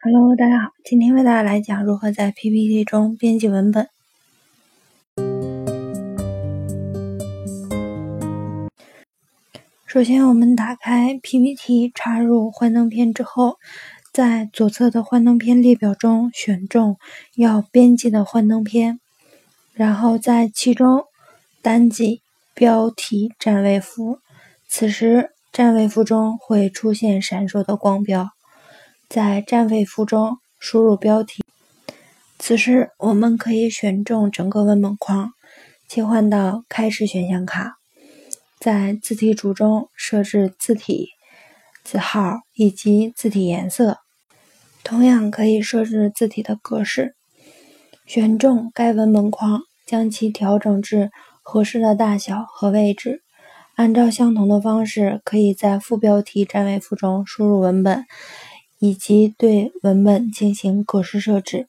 Hello，大家好，今天为大家来讲如何在 PPT 中编辑文本。首先，我们打开 PPT，插入幻灯片之后，在左侧的幻灯片列表中选中要编辑的幻灯片，然后在其中单击标题占位符，此时占位符中会出现闪烁的光标。在占位符中输入标题，此时我们可以选中整个文本框，切换到开始选项卡，在字体组中设置字体、字号以及字体颜色，同样可以设置字体的格式。选中该文本框，将其调整至合适的大小和位置。按照相同的方式，可以在副标题占位符中输入文本。以及对文本进行格式设置。